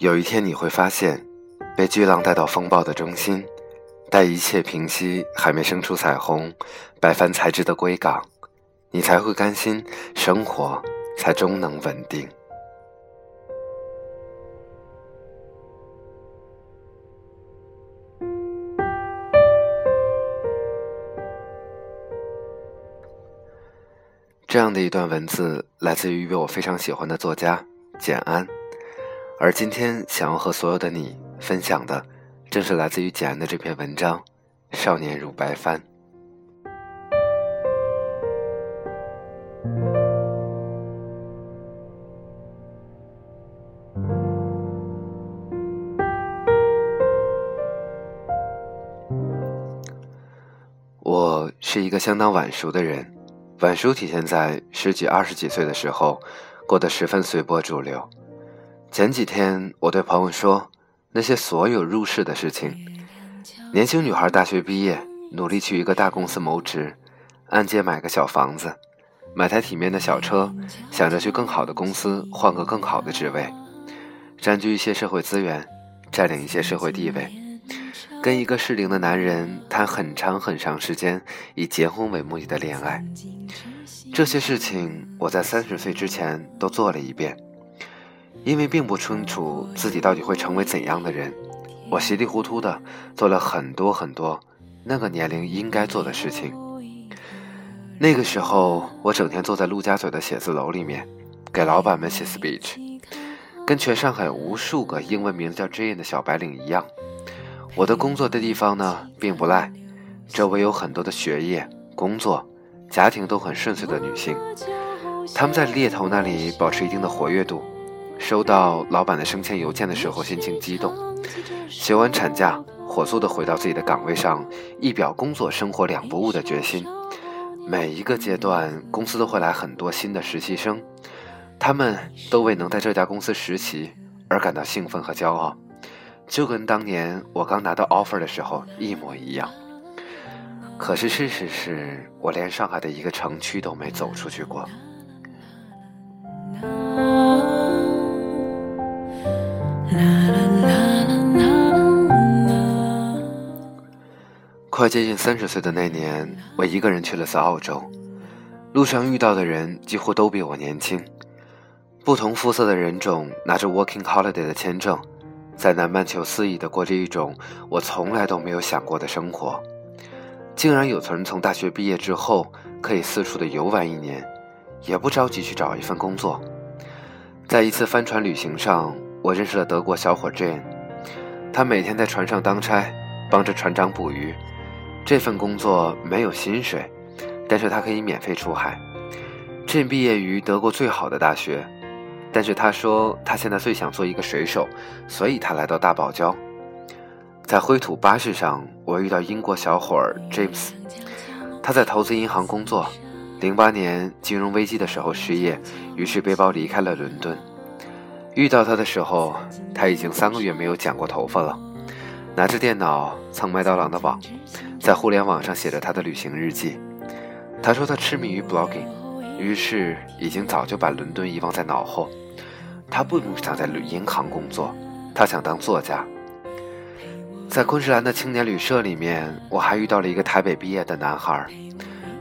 有一天你会发现，被巨浪带到风暴的中心，待一切平息，还没生出彩虹，百帆才知的归港，你才会甘心，生活才终能稳定。这样的一段文字来自于一位我非常喜欢的作家简安，而今天想要和所有的你分享的，正是来自于简安的这篇文章《少年如白帆》。我是一个相当晚熟的人。晚熟体现在十几、二十几岁的时候，过得十分随波逐流。前几天我对朋友说，那些所有入世的事情：年轻女孩大学毕业，努力去一个大公司谋职，按揭买个小房子，买台体面的小车，想着去更好的公司换个更好的职位，占据一些社会资源，占领一些社会地位。跟一个适龄的男人谈很长很长时间，以结婚为目的的恋爱，这些事情我在三十岁之前都做了一遍。因为并不清楚自己到底会成为怎样的人，我稀里糊涂的做了很多很多那个年龄应该做的事情。那个时候，我整天坐在陆家嘴的写字楼里面，给老板们写 speech，跟全上海无数个英文名字叫 Jane 的小白领一样。我的工作的地方呢，并不赖，周围有很多的学业、工作、家庭都很顺遂的女性，她们在猎头那里保持一定的活跃度，收到老板的升迁邮件的时候心情激动，休完产假火速的回到自己的岗位上，一表工作生活两不误的决心。每一个阶段，公司都会来很多新的实习生，他们都为能在这家公司实习而感到兴奋和骄傲。就跟当年我刚拿到 offer 的时候一模一样。可是事实是我连上海的一个城区都没走出去过。快接近三十岁的那年，我一个人去了次澳洲，路上遇到的人几乎都比我年轻，不同肤色的人种拿着 working holiday 的签证。在南半球肆意的过着一种我从来都没有想过的生活，竟然有人从大学毕业之后可以四处的游玩一年，也不着急去找一份工作。在一次帆船旅行上，我认识了德国小伙 Jane，他每天在船上当差，帮着船长捕鱼。这份工作没有薪水，但是他可以免费出海。Jane 毕业于德国最好的大学。但是他说，他现在最想做一个水手，所以他来到大堡礁。在灰土巴士上，我遇到英国小伙 James，他在投资银行工作，零八年金融危机的时候失业，于是背包离开了伦敦。遇到他的时候，他已经三个月没有剪过头发了，拿着电脑蹭麦当劳的网，在互联网上写着他的旅行日记。他说他痴迷于 blogging，于是已经早就把伦敦遗忘在脑后。他不想在银行工作，他想当作家。在昆士兰的青年旅社里面，我还遇到了一个台北毕业的男孩，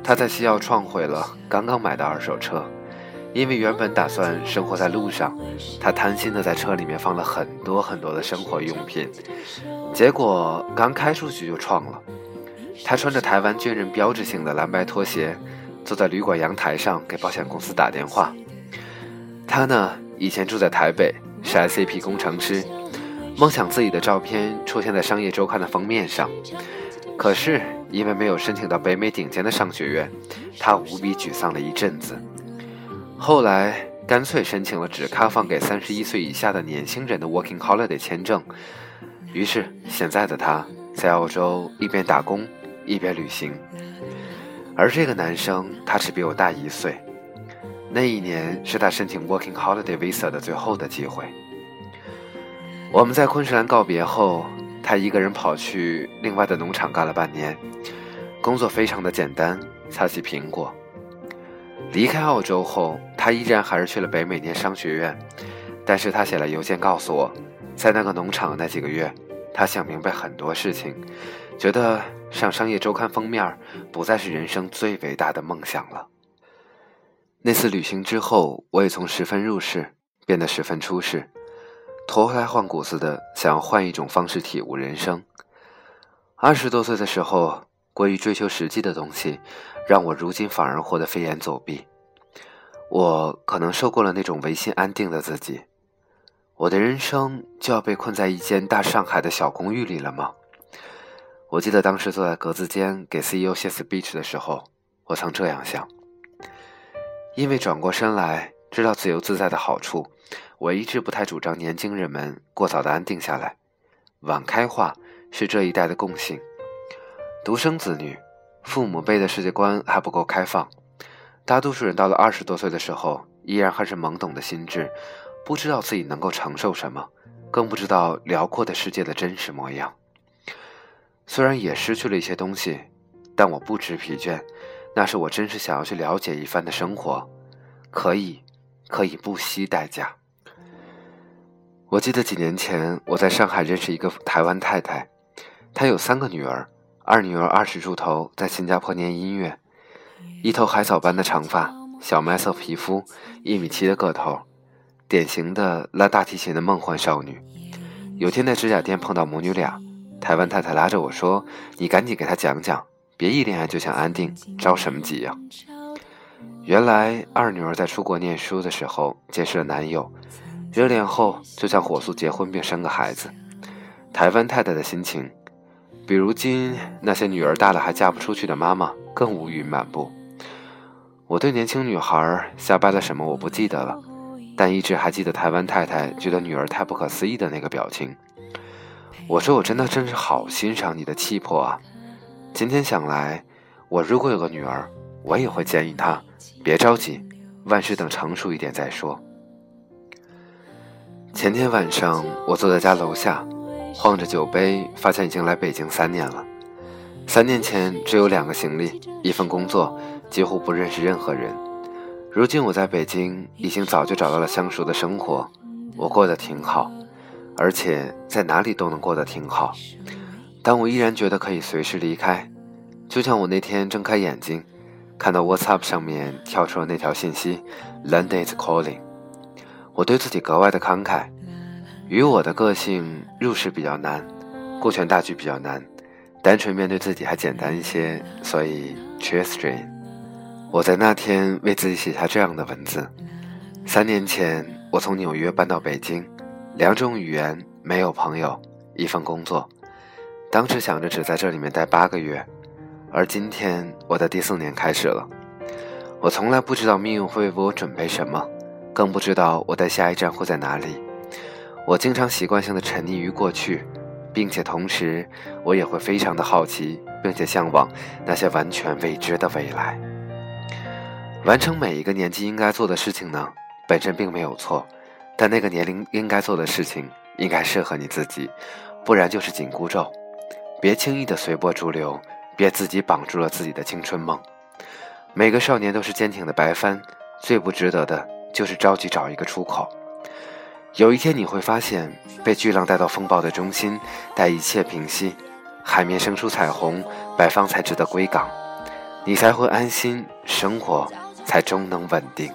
他在西澳撞毁了刚刚买的二手车，因为原本打算生活在路上，他贪心的在车里面放了很多很多的生活用品，结果刚开出去就撞了。他穿着台湾军人标志性的蓝白拖鞋，坐在旅馆阳台上给保险公司打电话。他呢？以前住在台北，是 SAP 工程师，梦想自己的照片出现在商业周刊的封面上。可是因为没有申请到北美顶尖的商学院，他无比沮丧了一阵子。后来干脆申请了只开放给三十一岁以下的年轻人的 Working Holiday 签证。于是现在的他在澳洲一边打工一边旅行。而这个男生，他只比我大一岁。那一年是他申请 Working Holiday Visa 的最后的机会。我们在昆士兰告别后，他一个人跑去另外的农场干了半年，工作非常的简单，擦洗苹果。离开澳洲后，他依然还是去了北美念商学院，但是他写了邮件告诉我，在那个农场那几个月，他想明白很多事情，觉得上商业周刊封面不再是人生最伟大的梦想了。那次旅行之后，我也从十分入世变得十分出世，脱胎换骨似的想要换一种方式体悟人生。二十多岁的时候，过于追求实际的东西，让我如今反而活得飞檐走壁。我可能受够了那种唯心安定的自己。我的人生就要被困在一间大上海的小公寓里了吗？我记得当时坐在格子间给 CEO 写 speech 的时候，我曾这样想。因为转过身来知道自由自在的好处，我一直不太主张年轻人们过早的安定下来。晚开化是这一代的共性。独生子女，父母辈的世界观还不够开放，大多数人到了二十多岁的时候，依然还是懵懂的心智。不知道自己能够承受什么，更不知道辽阔的世界的真实模样。虽然也失去了一些东西，但我不知疲倦。那是我真实想要去了解一番的生活，可以，可以不惜代价。我记得几年前我在上海认识一个台湾太太，她有三个女儿，二女儿二十出头，在新加坡念音乐，一头海草般的长发，小麦色皮肤，一米七的个头。典型的拉大提琴的梦幻少女。有天在指甲店碰到母女俩，台湾太太拉着我说：“你赶紧给她讲讲，别一恋爱就想安定，着什么急呀？”原来二女儿在出国念书的时候结识了男友，热恋后就想火速结婚并生个孩子。台湾太太的心情，比如今那些女儿大了还嫁不出去的妈妈更无语满布。我对年轻女孩瞎掰了什么我不记得了。但一直还记得台湾太太觉得女儿太不可思议的那个表情。我说：“我真的真是好欣赏你的气魄啊！”今天想来，我如果有个女儿，我也会建议她别着急，万事等成熟一点再说。前天晚上，我坐在家楼下，晃着酒杯，发现已经来北京三年了。三年前只有两个行李，一份工作，几乎不认识任何人。如今我在北京，已经早就找到了相熟的生活，我过得挺好，而且在哪里都能过得挺好。但我依然觉得可以随时离开，就像我那天睁开眼睛，看到 WhatsApp 上面跳出了那条信息：“London is calling。”我对自己格外的慷慨。与我的个性，入世比较难，顾全大局比较难，单纯面对自己还简单一些，所以 Cheers，Jane。我在那天为自己写下这样的文字：三年前，我从纽约搬到北京，两种语言，没有朋友，一份工作。当时想着只在这里面待八个月，而今天我的第四年开始了。我从来不知道命运会为我准备什么，更不知道我的下一站会在哪里。我经常习惯性的沉溺于过去，并且同时，我也会非常的好奇，并且向往那些完全未知的未来。完成每一个年纪应该做的事情呢，本身并没有错，但那个年龄应该做的事情应该适合你自己，不然就是紧箍咒。别轻易的随波逐流，别自己绑住了自己的青春梦。每个少年都是坚挺的白帆，最不值得的就是着急找一个出口。有一天你会发现，被巨浪带到风暴的中心，待一切平息，海面生出彩虹，白方才值得归港，你才会安心生活。才终能稳定。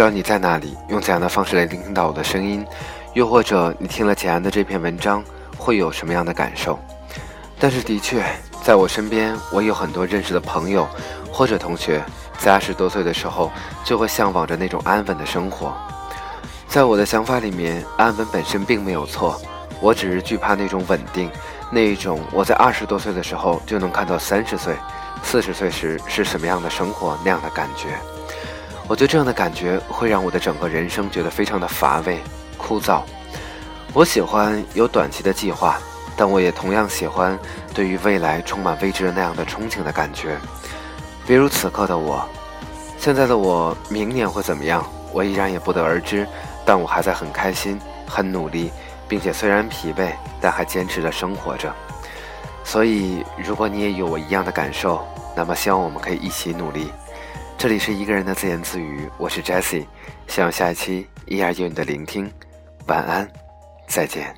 知道你在哪里，用怎样的方式来聆听到我的声音，又或者你听了简安的这篇文章会有什么样的感受？但是的确，在我身边，我有很多认识的朋友或者同学，在二十多岁的时候就会向往着那种安稳的生活。在我的想法里面，安稳本身并没有错，我只是惧怕那种稳定，那一种我在二十多岁的时候就能看到三十岁、四十岁时是什么样的生活那样的感觉。我觉得这样的感觉会让我的整个人生觉得非常的乏味、枯燥。我喜欢有短期的计划，但我也同样喜欢对于未来充满未知的那样的憧憬的感觉。比如此刻的我，现在的我，明年会怎么样？我依然也不得而知。但我还在很开心、很努力，并且虽然疲惫，但还坚持着生活着。所以，如果你也有我一样的感受，那么希望我们可以一起努力。这里是一个人的自言自语，我是 Jesse，希望下一期依然有你的聆听。晚安，再见。